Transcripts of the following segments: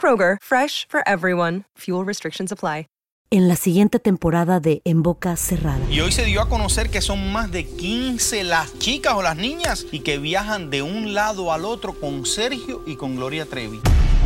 Kroger, fresh for everyone. Fuel restrictions apply. en la siguiente temporada de En Boca Cerrada. Y hoy se dio a conocer que son más de 15 las chicas o las niñas y que viajan de un lado al otro con Sergio y con Gloria Trevi.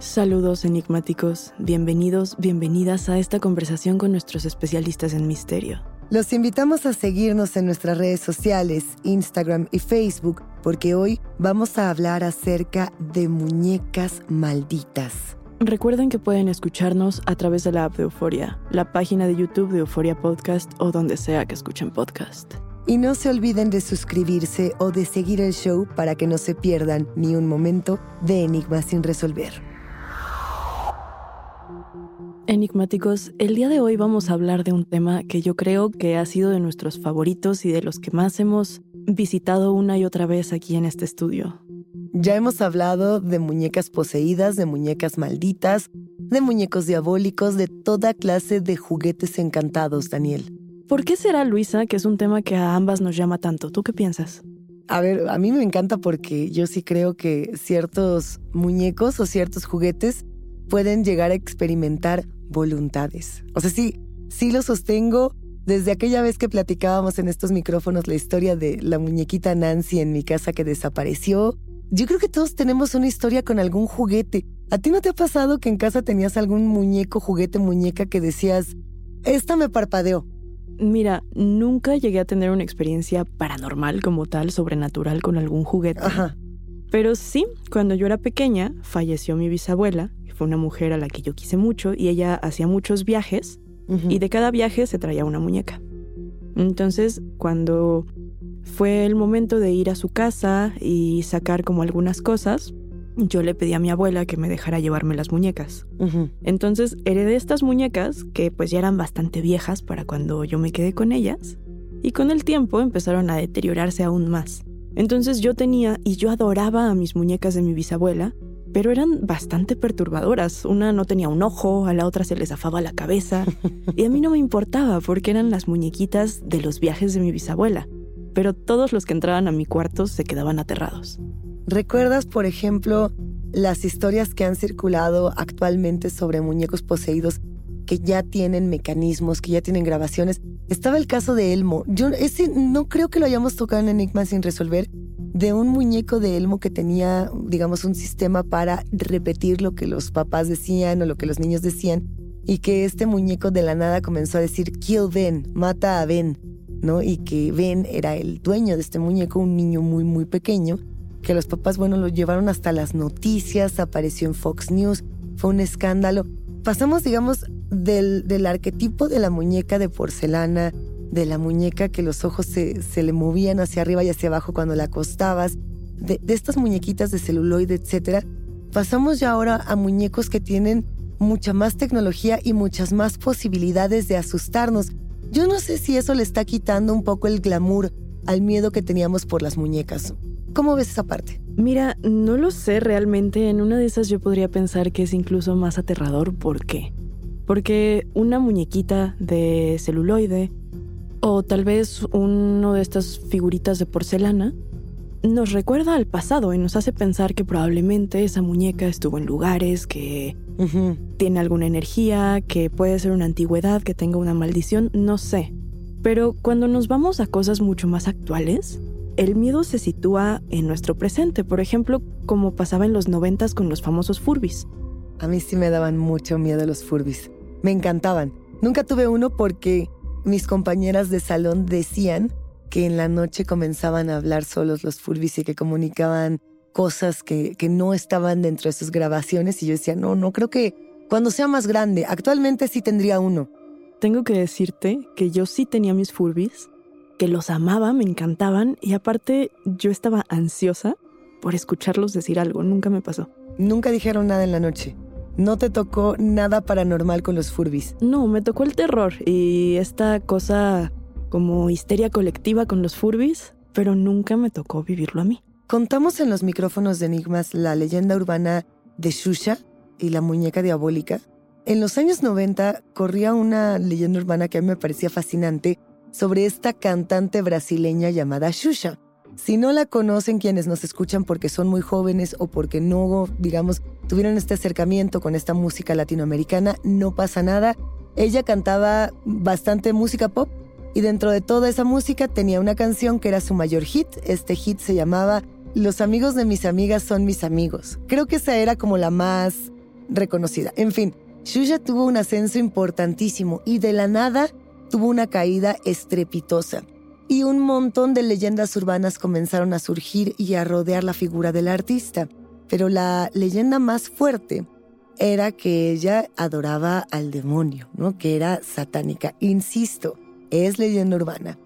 Saludos enigmáticos, bienvenidos, bienvenidas a esta conversación con nuestros especialistas en misterio. Los invitamos a seguirnos en nuestras redes sociales, Instagram y Facebook, porque hoy vamos a hablar acerca de muñecas malditas. Recuerden que pueden escucharnos a través de la app de Euforia, la página de YouTube de Euforia Podcast o donde sea que escuchen podcast. Y no se olviden de suscribirse o de seguir el show para que no se pierdan ni un momento de Enigmas sin resolver. Enigmáticos, el día de hoy vamos a hablar de un tema que yo creo que ha sido de nuestros favoritos y de los que más hemos visitado una y otra vez aquí en este estudio. Ya hemos hablado de muñecas poseídas, de muñecas malditas, de muñecos diabólicos, de toda clase de juguetes encantados, Daniel. ¿Por qué será, Luisa, que es un tema que a ambas nos llama tanto? ¿Tú qué piensas? A ver, a mí me encanta porque yo sí creo que ciertos muñecos o ciertos juguetes pueden llegar a experimentar voluntades. O sea, sí, sí lo sostengo. Desde aquella vez que platicábamos en estos micrófonos la historia de la muñequita Nancy en mi casa que desapareció, yo creo que todos tenemos una historia con algún juguete. ¿A ti no te ha pasado que en casa tenías algún muñeco, juguete, muñeca que decías, esta me parpadeó? Mira, nunca llegué a tener una experiencia paranormal como tal, sobrenatural con algún juguete. Ajá. Pero sí, cuando yo era pequeña, falleció mi bisabuela, fue una mujer a la que yo quise mucho, y ella hacía muchos viajes, y de cada viaje se traía una muñeca. Entonces, cuando fue el momento de ir a su casa y sacar como algunas cosas, yo le pedí a mi abuela que me dejara llevarme las muñecas. Entonces heredé estas muñecas que pues ya eran bastante viejas para cuando yo me quedé con ellas y con el tiempo empezaron a deteriorarse aún más. Entonces yo tenía y yo adoraba a mis muñecas de mi bisabuela pero eran bastante perturbadoras. Una no tenía un ojo, a la otra se le zafaba la cabeza. Y a mí no me importaba porque eran las muñequitas de los viajes de mi bisabuela. Pero todos los que entraban a mi cuarto se quedaban aterrados. ¿Recuerdas, por ejemplo, las historias que han circulado actualmente sobre muñecos poseídos que ya tienen mecanismos, que ya tienen grabaciones? Estaba el caso de Elmo. Yo ese no creo que lo hayamos tocado en Enigma sin resolver, de un muñeco de Elmo que tenía, digamos, un sistema para repetir lo que los papás decían o lo que los niños decían, y que este muñeco de la nada comenzó a decir, kill Ben, mata a Ben, ¿no? Y que Ben era el dueño de este muñeco, un niño muy, muy pequeño, que los papás, bueno, lo llevaron hasta las noticias, apareció en Fox News, fue un escándalo. Pasamos, digamos, del, del arquetipo de la muñeca de porcelana, de la muñeca que los ojos se, se, le movían hacia arriba y hacia abajo cuando la acostabas, de, estas muñequitas de celuloide, etc. Pasamos ya ahora a muñecos que tienen mucha más tecnología y muchas más posibilidades de asustarnos. Yo no sé si eso le está quitando un poco el glamour al miedo que teníamos por las muñecas. ¿Cómo ves esa parte? Mira, no lo sé realmente. En una de esas yo podría pensar que es incluso más aterrador. ¿Por qué? Porque una muñequita de celuloide o tal vez uno de estas figuritas de porcelana, nos recuerda al pasado y nos hace pensar que probablemente esa muñeca estuvo en lugares que tiene alguna energía, que puede ser una antigüedad, que tenga una maldición, no sé. Pero cuando nos vamos a cosas mucho más actuales, el miedo se sitúa en nuestro presente, por ejemplo, como pasaba en los noventas con los famosos furbis. A mí sí me daban mucho miedo los furbis. Me encantaban. Nunca tuve uno porque mis compañeras de salón decían que en la noche comenzaban a hablar solos los Furbis y que comunicaban cosas que, que no estaban dentro de sus grabaciones y yo decía, no, no creo que cuando sea más grande, actualmente sí tendría uno. Tengo que decirte que yo sí tenía mis Furbis, que los amaba, me encantaban y aparte yo estaba ansiosa por escucharlos decir algo, nunca me pasó. Nunca dijeron nada en la noche. ¿No te tocó nada paranormal con los Furbis? No, me tocó el terror y esta cosa como histeria colectiva con los Furbis, pero nunca me tocó vivirlo a mí. Contamos en los micrófonos de Enigmas la leyenda urbana de Shusha y la muñeca diabólica. En los años 90 corría una leyenda urbana que a mí me parecía fascinante sobre esta cantante brasileña llamada Shusha. Si no la conocen quienes nos escuchan porque son muy jóvenes o porque no, digamos, tuvieron este acercamiento con esta música latinoamericana, no pasa nada. Ella cantaba bastante música pop y dentro de toda esa música tenía una canción que era su mayor hit. Este hit se llamaba Los amigos de mis amigas son mis amigos. Creo que esa era como la más reconocida. En fin, Shusha tuvo un ascenso importantísimo y de la nada tuvo una caída estrepitosa. Y un montón de leyendas urbanas comenzaron a surgir y a rodear la figura del artista. Pero la leyenda más fuerte era que ella adoraba al demonio, ¿no? Que era satánica. Insisto, es leyenda urbana.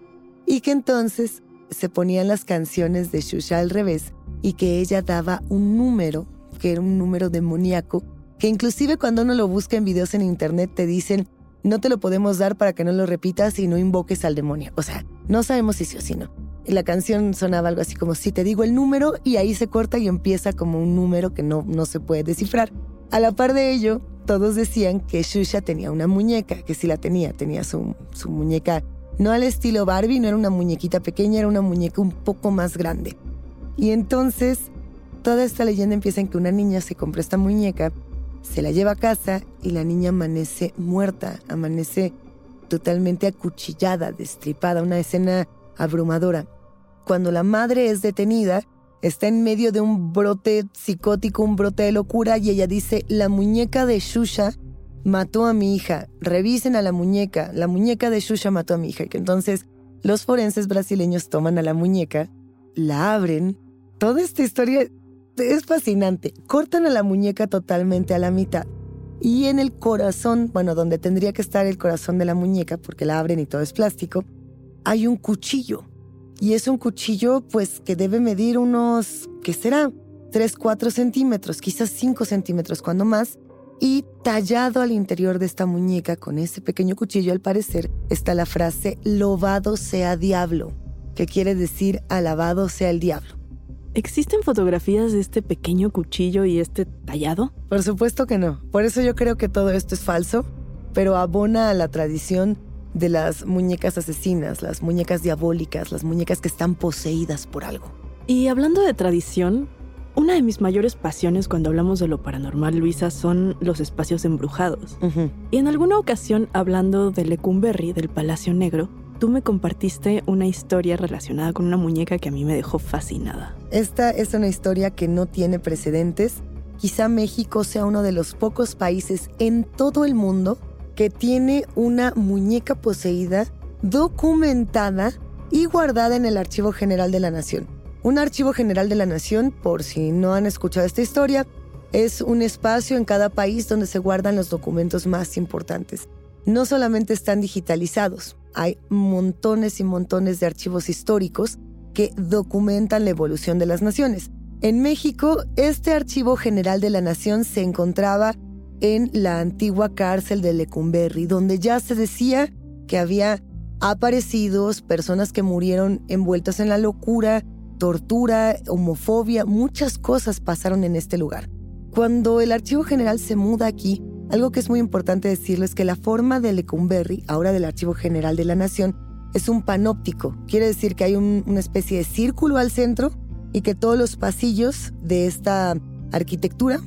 Y que entonces se ponían las canciones de Shusha al revés y que ella daba un número, que era un número demoníaco, que inclusive cuando uno lo busca en videos en internet te dicen, no te lo podemos dar para que no lo repitas y no invoques al demonio. O sea, no sabemos si sí o si no. La canción sonaba algo así como si te digo el número y ahí se corta y empieza como un número que no, no se puede descifrar. A la par de ello, todos decían que Shusha tenía una muñeca, que sí la tenía, tenía su, su muñeca, no al estilo Barbie, no era una muñequita pequeña, era una muñeca un poco más grande. Y entonces, toda esta leyenda empieza en que una niña se compra esta muñeca, se la lleva a casa y la niña amanece muerta, amanece totalmente acuchillada, destripada, una escena abrumadora. Cuando la madre es detenida, está en medio de un brote psicótico, un brote de locura, y ella dice, la muñeca de Shusha mató a mi hija, revisen a la muñeca, la muñeca de Shusha mató a mi hija. Que entonces los forenses brasileños toman a la muñeca, la abren, toda esta historia es fascinante, cortan a la muñeca totalmente a la mitad. Y en el corazón, bueno, donde tendría que estar el corazón de la muñeca, porque la abren y todo es plástico, hay un cuchillo y es un cuchillo pues que debe medir unos, ¿qué será? 3, 4 centímetros, quizás 5 centímetros cuando más. Y tallado al interior de esta muñeca con ese pequeño cuchillo al parecer está la frase lobado sea diablo, que quiere decir alabado sea el diablo. ¿Existen fotografías de este pequeño cuchillo y este tallado? Por supuesto que no. Por eso yo creo que todo esto es falso, pero abona a la tradición de las muñecas asesinas, las muñecas diabólicas, las muñecas que están poseídas por algo. Y hablando de tradición, una de mis mayores pasiones cuando hablamos de lo paranormal, Luisa, son los espacios embrujados. Y en alguna ocasión, hablando de Lecumberri, del Palacio Negro, tú me compartiste una historia relacionada con una muñeca que a mí me dejó fascinada. Esta es una historia que no tiene precedentes. Quizá México sea uno de los pocos países en todo el mundo que tiene una muñeca poseída documentada y guardada en el Archivo General de la Nación. Un Archivo General de la Nación, por si no han escuchado esta historia, es un espacio en cada país donde se guardan los documentos más importantes. No solamente están digitalizados, hay montones y montones de archivos históricos que documentan la evolución de las naciones. En México, este Archivo General de la Nación se encontraba en la antigua cárcel de Lecumberri, donde ya se decía que había aparecidos, personas que murieron envueltas en la locura, tortura, homofobia, muchas cosas pasaron en este lugar. Cuando el Archivo General se muda aquí, algo que es muy importante decirles es que la forma de Lecumberri, ahora del Archivo General de la Nación, es un panóptico. Quiere decir que hay una especie de círculo al centro y que todos los pasillos de esta arquitectura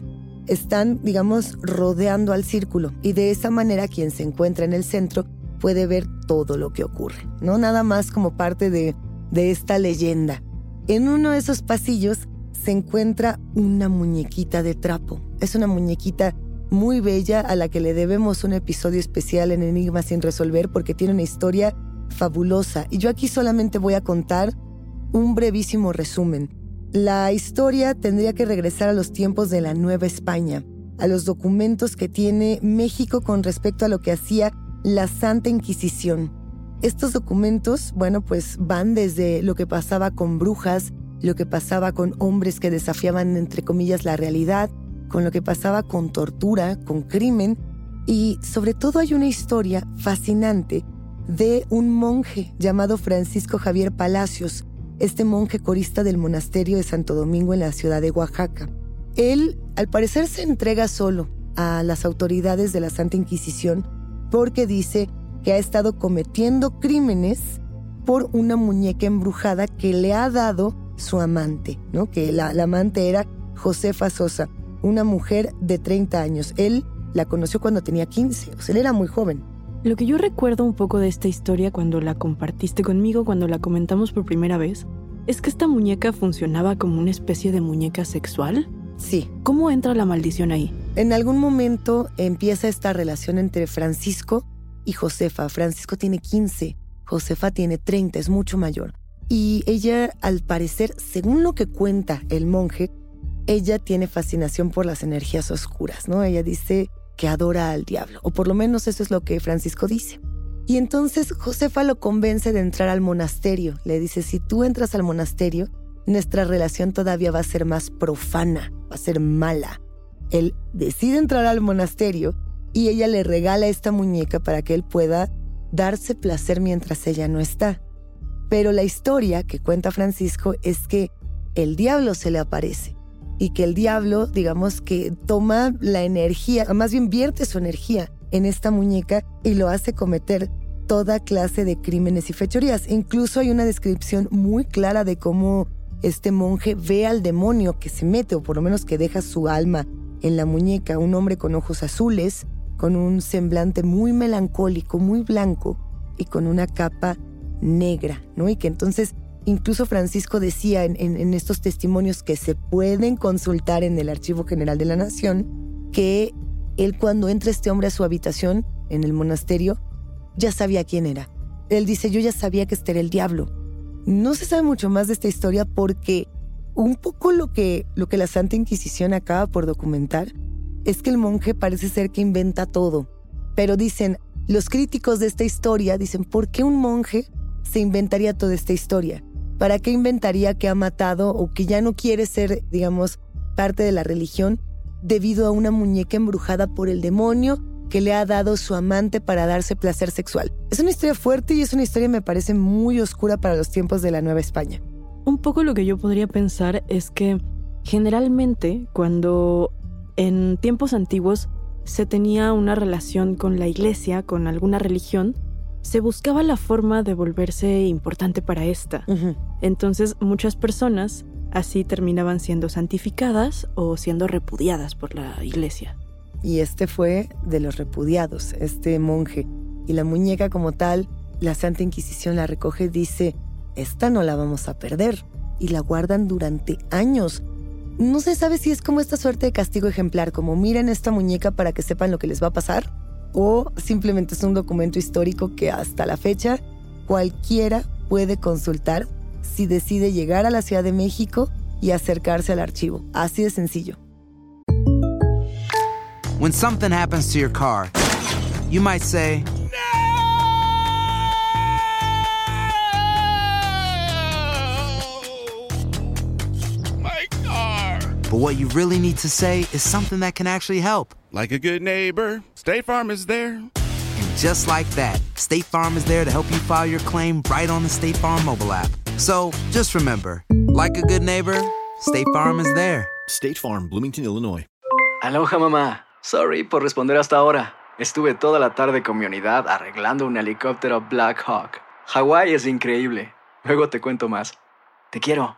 están, digamos, rodeando al círculo y de esa manera quien se encuentra en el centro puede ver todo lo que ocurre, ¿no? Nada más como parte de, de esta leyenda. En uno de esos pasillos se encuentra una muñequita de trapo. Es una muñequita muy bella a la que le debemos un episodio especial en Enigma sin resolver porque tiene una historia fabulosa. Y yo aquí solamente voy a contar un brevísimo resumen. La historia tendría que regresar a los tiempos de la Nueva España, a los documentos que tiene México con respecto a lo que hacía la Santa Inquisición. Estos documentos, bueno, pues van desde lo que pasaba con brujas, lo que pasaba con hombres que desafiaban, entre comillas, la realidad, con lo que pasaba con tortura, con crimen, y sobre todo hay una historia fascinante de un monje llamado Francisco Javier Palacios, este monje corista del monasterio de Santo Domingo en la ciudad de Oaxaca. Él, al parecer, se entrega solo a las autoridades de la Santa Inquisición porque dice que ha estado cometiendo crímenes por una muñeca embrujada que le ha dado su amante, ¿no? Que la, la amante era Josefa Sosa, una mujer de 30 años. Él la conoció cuando tenía 15, o sea, él era muy joven. Lo que yo recuerdo un poco de esta historia cuando la compartiste conmigo, cuando la comentamos por primera vez, es que esta muñeca funcionaba como una especie de muñeca sexual. Sí. ¿Cómo entra la maldición ahí? En algún momento empieza esta relación entre Francisco y Josefa. Francisco tiene 15, Josefa tiene 30, es mucho mayor. Y ella, al parecer, según lo que cuenta el monje, ella tiene fascinación por las energías oscuras, ¿no? Ella dice que adora al diablo, o por lo menos eso es lo que Francisco dice. Y entonces Josefa lo convence de entrar al monasterio. Le dice, si tú entras al monasterio, nuestra relación todavía va a ser más profana, va a ser mala. Él decide entrar al monasterio y ella le regala esta muñeca para que él pueda darse placer mientras ella no está. Pero la historia que cuenta Francisco es que el diablo se le aparece y que el diablo, digamos que toma la energía, más bien vierte su energía en esta muñeca y lo hace cometer toda clase de crímenes y fechorías. Incluso hay una descripción muy clara de cómo este monje ve al demonio que se mete, o por lo menos que deja su alma en la muñeca, un hombre con ojos azules, con un semblante muy melancólico, muy blanco y con una capa negra, ¿no? Y que entonces Incluso Francisco decía en, estos testimonios que se pueden consultar en el Archivo General de la Nación que él cuando entra este hombre a su habitación en el monasterio ya sabía quién era. Él dice, yo ya sabía que este era el diablo. No se sabe mucho más de esta historia porque un poco lo que, lo que la Santa Inquisición acaba por documentar es que el monje parece ser que inventa todo. Pero dicen, los críticos de esta historia dicen, ¿por qué un monje se inventaría toda esta historia? ¿Para qué inventaría que ha matado o que ya no quiere ser, digamos, parte de la religión debido a una muñeca embrujada por el demonio que le ha dado su amante para darse placer sexual? Es una historia fuerte y es una historia me parece muy oscura para los tiempos de la Nueva España. Un poco lo que yo podría pensar es que generalmente cuando en tiempos antiguos se tenía una relación con la iglesia, con alguna religión, se buscaba la forma de volverse importante para esta. Entonces muchas personas así terminaban siendo santificadas o siendo repudiadas por la iglesia. Y este fue de los repudiados, este monje. Y la muñeca como tal, la Santa Inquisición la recoge y dice, esta no la vamos a perder. Y la guardan durante años. No se sabe si es como esta suerte de castigo ejemplar, como miren esta muñeca para que sepan lo que les va a pasar, o simplemente es un documento histórico que hasta la fecha cualquiera puede consultar si decide llegar a la Ciudad de México y acercarse al archivo. Así de sencillo. When something happens to your car, you might say, but what you really need to say is something that can actually help. Like a good neighbor, State Farm is there. And just like that, State Farm is there to help you file your claim right on the State Farm mobile app. So just remember, like a good neighbor, State Farm is there. State Farm, Bloomington, Illinois. Aloha mamá. Sorry por responder hasta ahora. Estuve toda la tarde con mi unidad arreglando un helicóptero Black Hawk. Hawái es increíble. Luego te cuento más. Te quiero.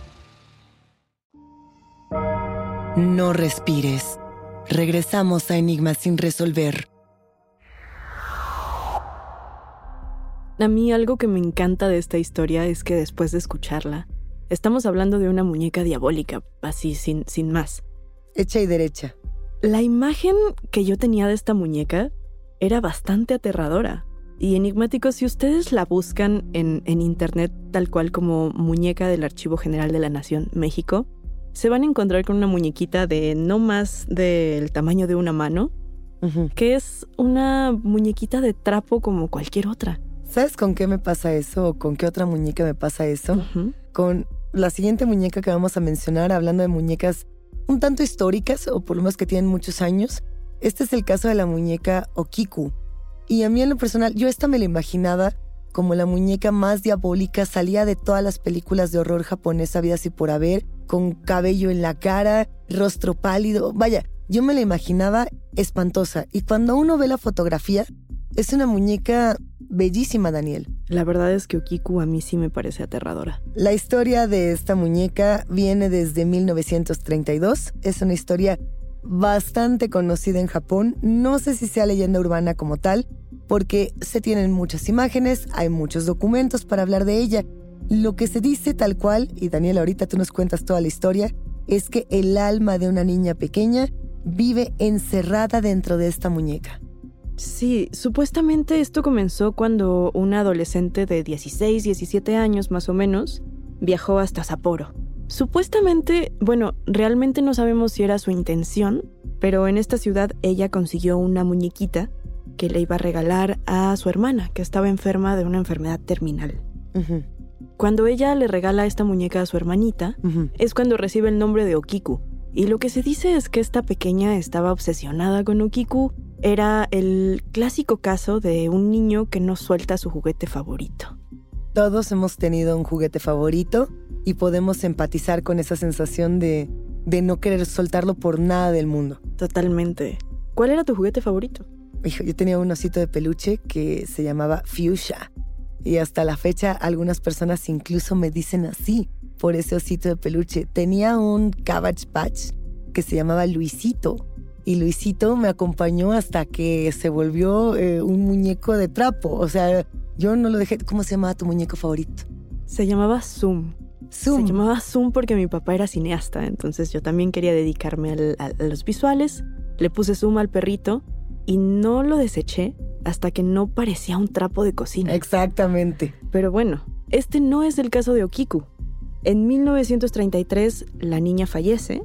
No respires. Regresamos a Enigmas sin resolver. A mí algo que me encanta de esta historia es que después de escucharla, estamos hablando de una muñeca diabólica, así sin, sin más. Hecha y derecha. La imagen que yo tenía de esta muñeca era bastante aterradora. Y enigmático, si ustedes la buscan en, en internet tal cual como muñeca del Archivo General de la Nación México, se van a encontrar con una muñequita de no más del tamaño de una mano, que es una muñequita de trapo como cualquier otra. ¿Sabes con qué me pasa eso o con qué otra muñeca me pasa eso? Con la siguiente muñeca que vamos a mencionar, hablando de muñecas un tanto históricas o por lo menos que tienen muchos años. Este es el caso de la muñeca Okiku. Y a mí en lo personal, yo esta me la imaginaba como la muñeca más diabólica, salía de todas las películas de horror japonesa habidas y por haber, con cabello en la cara, rostro pálido. Vaya, yo me la imaginaba espantosa. Y cuando uno ve la fotografía, es una muñeca bellísima, Daniel. La verdad es que Okiku a mí sí me parece aterradora. La historia de esta muñeca viene desde 1932. Es una historia bastante conocida en Japón. No sé si sea leyenda urbana como tal, porque se tienen muchas imágenes, hay muchos documentos para hablar de ella. Lo que se dice tal cual, y Daniel ahorita tú nos cuentas toda la historia, es que el alma de una niña pequeña vive encerrada dentro de esta muñeca. Sí, supuestamente esto comenzó cuando una adolescente de 16, 17 años más o menos viajó hasta Sapporo. Supuestamente, bueno, realmente no sabemos si era su intención, pero en esta ciudad ella consiguió una muñequita que le iba a regalar a su hermana, que estaba enferma de una enfermedad terminal. Cuando ella le regala esta muñeca a su hermanita, es cuando recibe el nombre de Okiku. Y lo que se dice es que esta pequeña estaba obsesionada con Okiku. Era el clásico caso de un niño que no suelta su juguete favorito. Todos hemos tenido un juguete favorito y podemos empatizar con esa sensación de, de no querer soltarlo por nada del mundo. Totalmente. ¿Cuál era tu juguete favorito? Hijo, yo tenía un osito de peluche que se llamaba Fuchsia. Y hasta la fecha algunas personas incluso me dicen así por ese osito de peluche. Tenía un Cabbage Patch que se llamaba Luisito. Y Luisito me acompañó hasta que se volvió eh, un muñeco de trapo. O sea, yo no lo dejé. ¿Cómo se llamaba tu muñeco favorito? Se llamaba Zoom. Zoom. Se llamaba Zoom porque mi papá era cineasta, entonces yo también quería dedicarme al, a, a los visuales. Le puse Zoom al perrito y no lo deseché hasta que no parecía un trapo de cocina. Exactamente. Pero bueno, este no es el caso de Okiku. En 1933, la niña fallece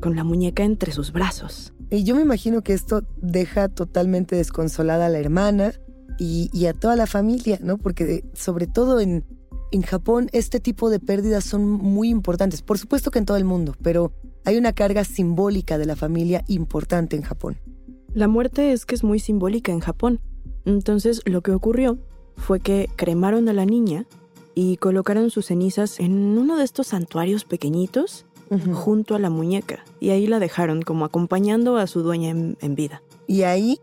con la muñeca entre sus brazos. Y yo me imagino que esto deja totalmente desconsolada a la hermana y, a toda la familia, ¿no? Porque sobre todo en, en Japón este tipo de pérdidas son muy importantes. Por supuesto que en todo el mundo, pero hay una carga simbólica de la familia importante en Japón. La muerte es que es muy simbólica en Japón. Entonces lo que ocurrió fue que cremaron a la niña y colocaron sus cenizas en uno de estos santuarios pequeñitos junto a la muñeca y ahí la dejaron como acompañando a su dueña en, vida. Y ahí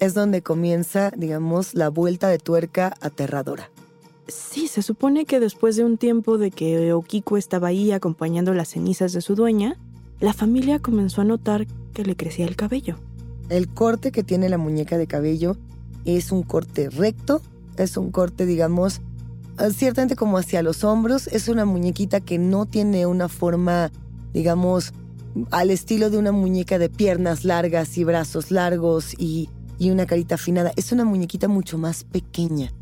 es donde comienza, digamos, la vuelta de tuerca aterradora. Sí, se supone que después de un tiempo de que Okiko estaba ahí acompañando las cenizas de su dueña, la familia comenzó a notar que le crecía el cabello. El corte que tiene la muñeca de cabello es un corte recto, es un corte, digamos, ah, ciertamente como hacia los hombros, es una muñequita que no tiene una forma, digamos, al estilo de una muñeca de piernas largas y brazos largos y, una carita afinada, es una muñequita mucho más pequeña.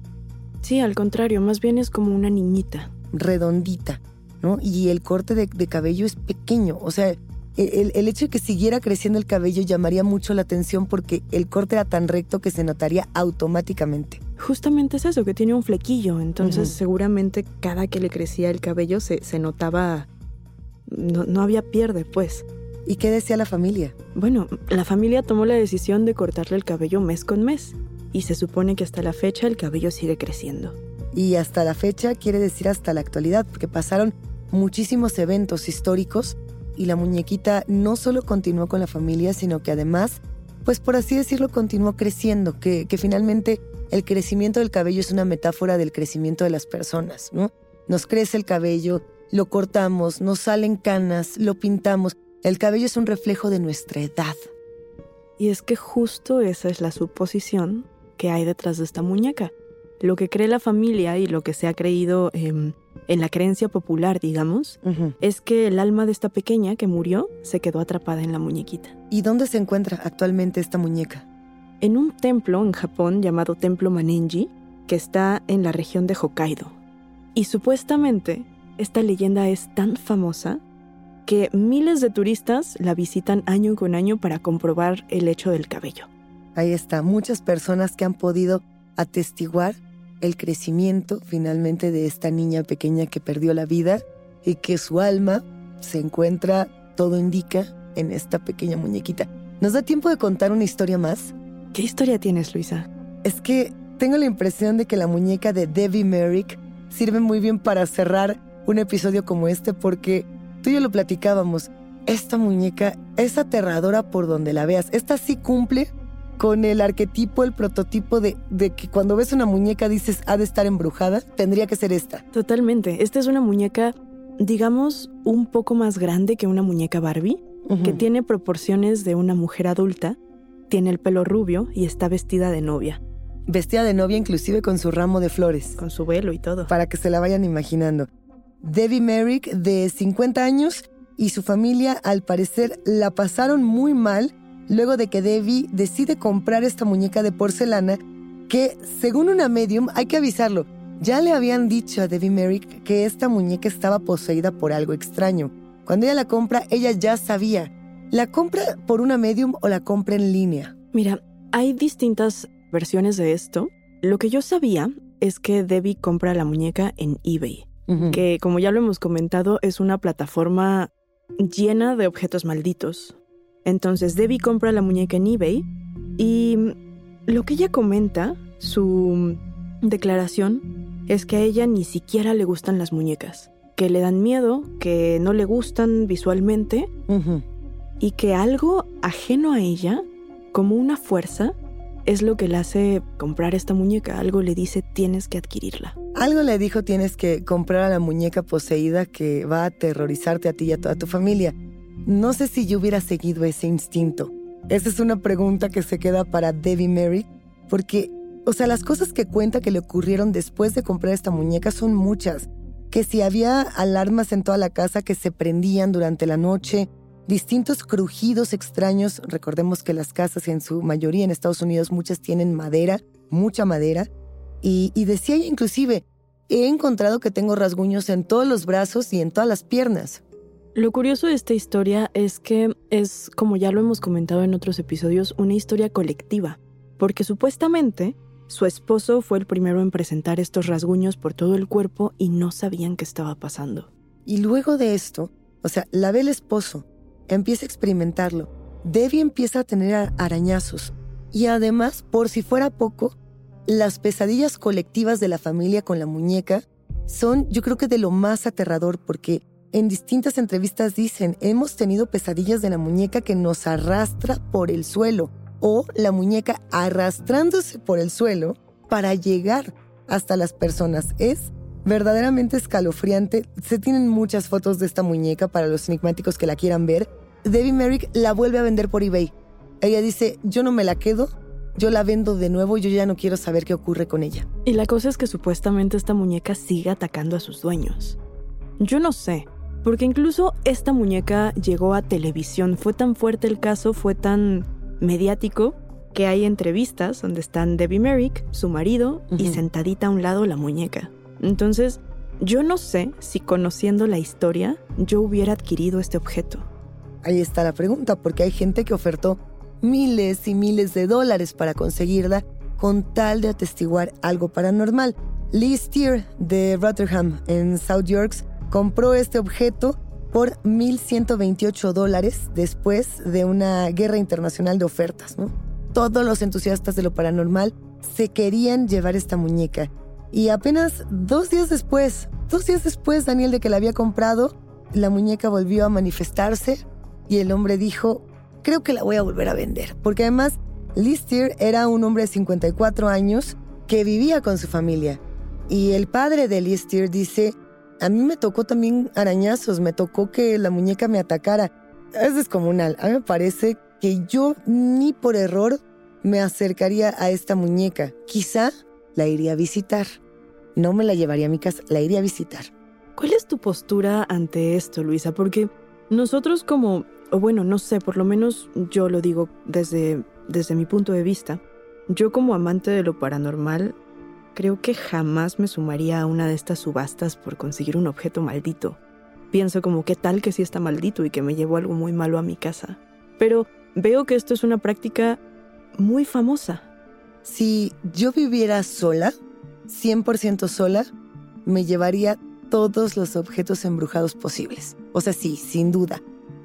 Sí, al contrario, más bien es como una niñita. Redondita, ¿no? Y el corte de, de cabello es pequeño, o sea, el, hecho de que siguiera creciendo el cabello llamaría mucho la atención porque el corte era tan recto que se notaría automáticamente. Justamente es eso, que tiene un flequillo, entonces seguramente cada que le crecía el cabello se, notaba... No, no había pierde, pues. ¿Y qué decía la familia? Bueno, la familia tomó la decisión de cortarle el cabello mes con mes, y se supone que hasta la fecha el cabello sigue creciendo. Y hasta la fecha quiere decir hasta la actualidad, porque pasaron muchísimos eventos históricos y la muñequita no solo continuó con la familia, sino que además, pues por así decirlo, continuó creciendo, que, finalmente el crecimiento del cabello es una metáfora del crecimiento de las personas, ¿no? Nos crece el cabello, lo cortamos, nos salen canas, lo pintamos. El cabello es un reflejo de nuestra edad. Y es que justo esa es la suposición que hay detrás de esta muñeca. Lo que cree la familia y lo que se ha creído em, en la creencia popular, digamos, es que el alma de esta pequeña que murió se quedó atrapada en la muñequita. ¿Y dónde se encuentra actualmente esta muñeca? En un templo en Japón llamado Templo Manenji, que está en la región de Hokkaido. Y supuestamente, esta leyenda es tan famosa que miles de turistas la visitan año con año para comprobar el hecho del cabello. Ahí está, muchas personas que han podido atestiguar el crecimiento finalmente de esta niña pequeña que perdió la vida y que su alma se encuentra, todo indica, en esta pequeña muñequita. ¿Nos da tiempo de contar una historia más? ¿Qué historia tienes, Luisa? Es que tengo la impresión de que la muñeca de Debbie Merrick sirve muy bien para cerrar un episodio como este porque tú y yo lo platicábamos. Esta muñeca es aterradora por donde la veas. Esta sí cumple con el arquetipo, el prototipo de, que cuando ves una muñeca dices ha de estar embrujada, tendría que ser esta. Totalmente. Esta es una muñeca, digamos, un poco más grande que una muñeca Barbie, que tiene proporciones de una mujer adulta, tiene el pelo rubio y está vestida de novia. Vestida de novia inclusive con su ramo de flores. Con su velo y todo. Para que se la vayan imaginando. Debbie Merrick, de 50 años, y su familia al parecer la pasaron muy mal luego de que Debbie decide comprar esta muñeca de porcelana que, según una medium, hay que avisarlo, ya le habían dicho a Debbie Merrick que esta muñeca estaba poseída por algo extraño. Cuando ella la compra, ella ya sabía. ¿La compra por una medium o la compra en línea? Mira, hay distintas versiones de esto. Lo que yo sabía es que Debbie compra la muñeca en eBay, que como ya lo hemos comentado es una plataforma llena de objetos malditos. Entonces Debbie compra la muñeca en eBay y lo que ella comenta, su declaración, es que a ella ni siquiera le gustan las muñecas, que le dan miedo, que no le gustan visualmente y que algo ajeno a ella, como una fuerza, es lo que le hace comprar esta muñeca. Algo le dice tienes que adquirirla. Algo le dijo tienes que comprar a la muñeca poseída que va a aterrorizarte a ti y a toda tu familia. No sé si yo hubiera seguido ese instinto. Esa es una pregunta que se queda para Debbie Mary, porque, o sea, las cosas que cuenta que le ocurrieron después de comprar esta muñeca son muchas. Que si había alarmas en toda la casa que se prendían durante la noche, distintos crujidos extraños. Recordemos que las casas en su mayoría en Estados Unidos muchas tienen madera, mucha madera. Y, y decía inclusive, he encontrado que tengo rasguños en todos los brazos y en todas las piernas. Lo curioso de esta historia es que es, como ya lo hemos comentado en otros episodios, una historia colectiva, porque supuestamente su esposo fue el primero en presentar estos rasguños por todo el cuerpo y no sabían qué estaba pasando. Y luego de esto, o sea, la ve el esposo, empieza a experimentarlo, Debbie empieza a tener arañazos y además, por si fuera poco, las pesadillas colectivas de la familia con la muñeca son yo creo que de lo más aterrador porque en distintas entrevistas dicen, hemos tenido pesadillas de la muñeca que nos arrastra por el suelo o la muñeca arrastrándose por el suelo para llegar hasta las personas. Es verdaderamente escalofriante. Se tienen muchas fotos de esta muñeca para los enigmáticos que la quieran ver. Debbie Merrick la vuelve a vender por eBay. Ella dice, yo no me la quedo, yo la vendo de nuevo, yo ya no quiero saber qué ocurre con ella. Y la cosa es que supuestamente esta muñeca sigue atacando a sus dueños. Yo no sé, porque incluso esta muñeca llegó a televisión. Fue tan fuerte el caso, fue tan mediático, que hay entrevistas donde están Debbie Merrick, su marido, y sentadita a un lado la muñeca. Entonces, yo no sé si conociendo la historia yo hubiera adquirido este objeto. Ahí está la pregunta, porque hay gente que ofertó miles y miles de dólares para conseguirla con tal de atestiguar algo paranormal. Lee Steer de Rotherham en South Yorks compró este objeto por 1.128 dólares después de una guerra internacional de ofertas. Todos los entusiastas de lo paranormal se querían llevar esta muñeca. Y apenas dos días después, dos días después, Daniel, de que la había comprado, la muñeca volvió a manifestarse y el hombre dijo, creo que la voy a volver a vender. Porque además, Lister era un hombre de 54 años que vivía con su familia. Y el padre de Lister dice, a mí me tocó también arañazos, me tocó que la muñeca me atacara. Es descomunal. A mí me parece que yo ni por error me acercaría a esta muñeca. Quizá la iría a visitar. No me la llevaría a mi casa, la iría a visitar. ¿Cuál es tu postura ante esto, Luisa? Porque nosotros como, o bueno, no sé, por lo menos yo lo digo desde, desde mi punto de vista, yo como amante de lo paranormal Creo que jamás me sumaría a una de estas subastas por conseguir un objeto maldito. Pienso como qué tal que sí está maldito y que me llevo algo muy malo a mi casa. Pero veo que esto es una práctica muy famosa. Si yo viviera sola, 100% sola, me llevaría todos los objetos embrujados posibles. O sea, sí, sin duda.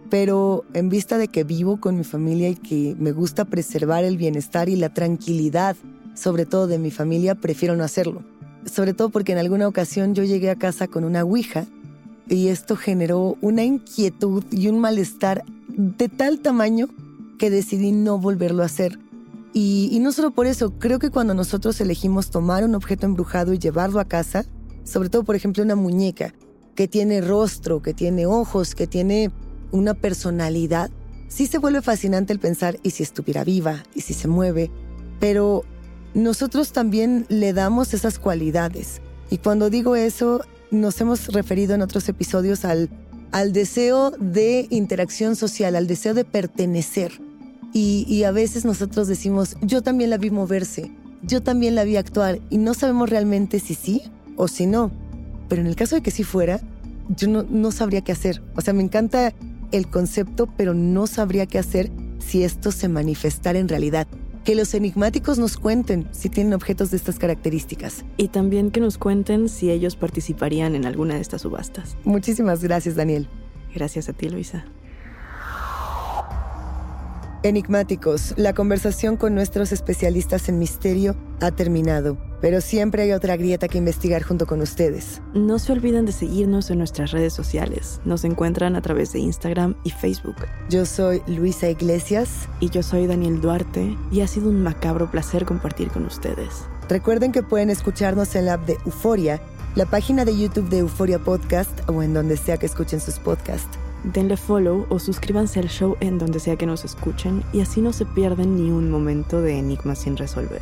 Pero en vista de que vivo con mi familia y que me gusta preservar el bienestar y la tranquilidad sobre todo de mi familia, prefiero no hacerlo. Sobre todo porque en alguna ocasión yo llegué a casa con una Ouija y esto generó una inquietud y un malestar de tal tamaño que decidí no volverlo a hacer. Y, y, no solo por eso, creo que cuando nosotros elegimos tomar un objeto embrujado y llevarlo a casa, sobre todo por ejemplo una muñeca que tiene rostro, que tiene ojos, que tiene una personalidad, sí se vuelve fascinante el pensar y si estuviera viva y si se mueve, pero nosotros también le damos esas cualidades. Y cuando digo eso, nos hemos referido en otros episodios al, al deseo de interacción social, al deseo de pertenecer. Y, a veces nosotros decimos, yo también la vi moverse, yo también la vi actuar, y no sabemos realmente si sí o si no. Pero en el caso de que sí fuera, yo no, no sabría qué hacer. O sea, me encanta el concepto, pero no sabría qué hacer si esto se manifestara en realidad que los enigmáticos nos cuenten si tienen objetos de estas características. Y también que nos cuenten si ellos participarían en alguna de estas subastas. Muchísimas gracias, Daniel. Gracias a ti, Luisa. Enigmáticos, la conversación con nuestros especialistas en misterio ha terminado, pero siempre hay otra grieta que investigar junto con ustedes. No se olviden de seguirnos en nuestras redes sociales. Nos encuentran a través de Instagram y Facebook. Yo soy Luisa Iglesias. Y yo soy Daniel Duarte, y ha sido un macabro placer compartir con ustedes. Recuerden que pueden escucharnos en la app de Euforia, la página de YouTube de Euforia Podcast o en donde sea que escuchen sus podcasts denle follow o suscríbanse al show en donde sea que nos escuchen y así no se pierden ni un momento de enigmas sin resolver.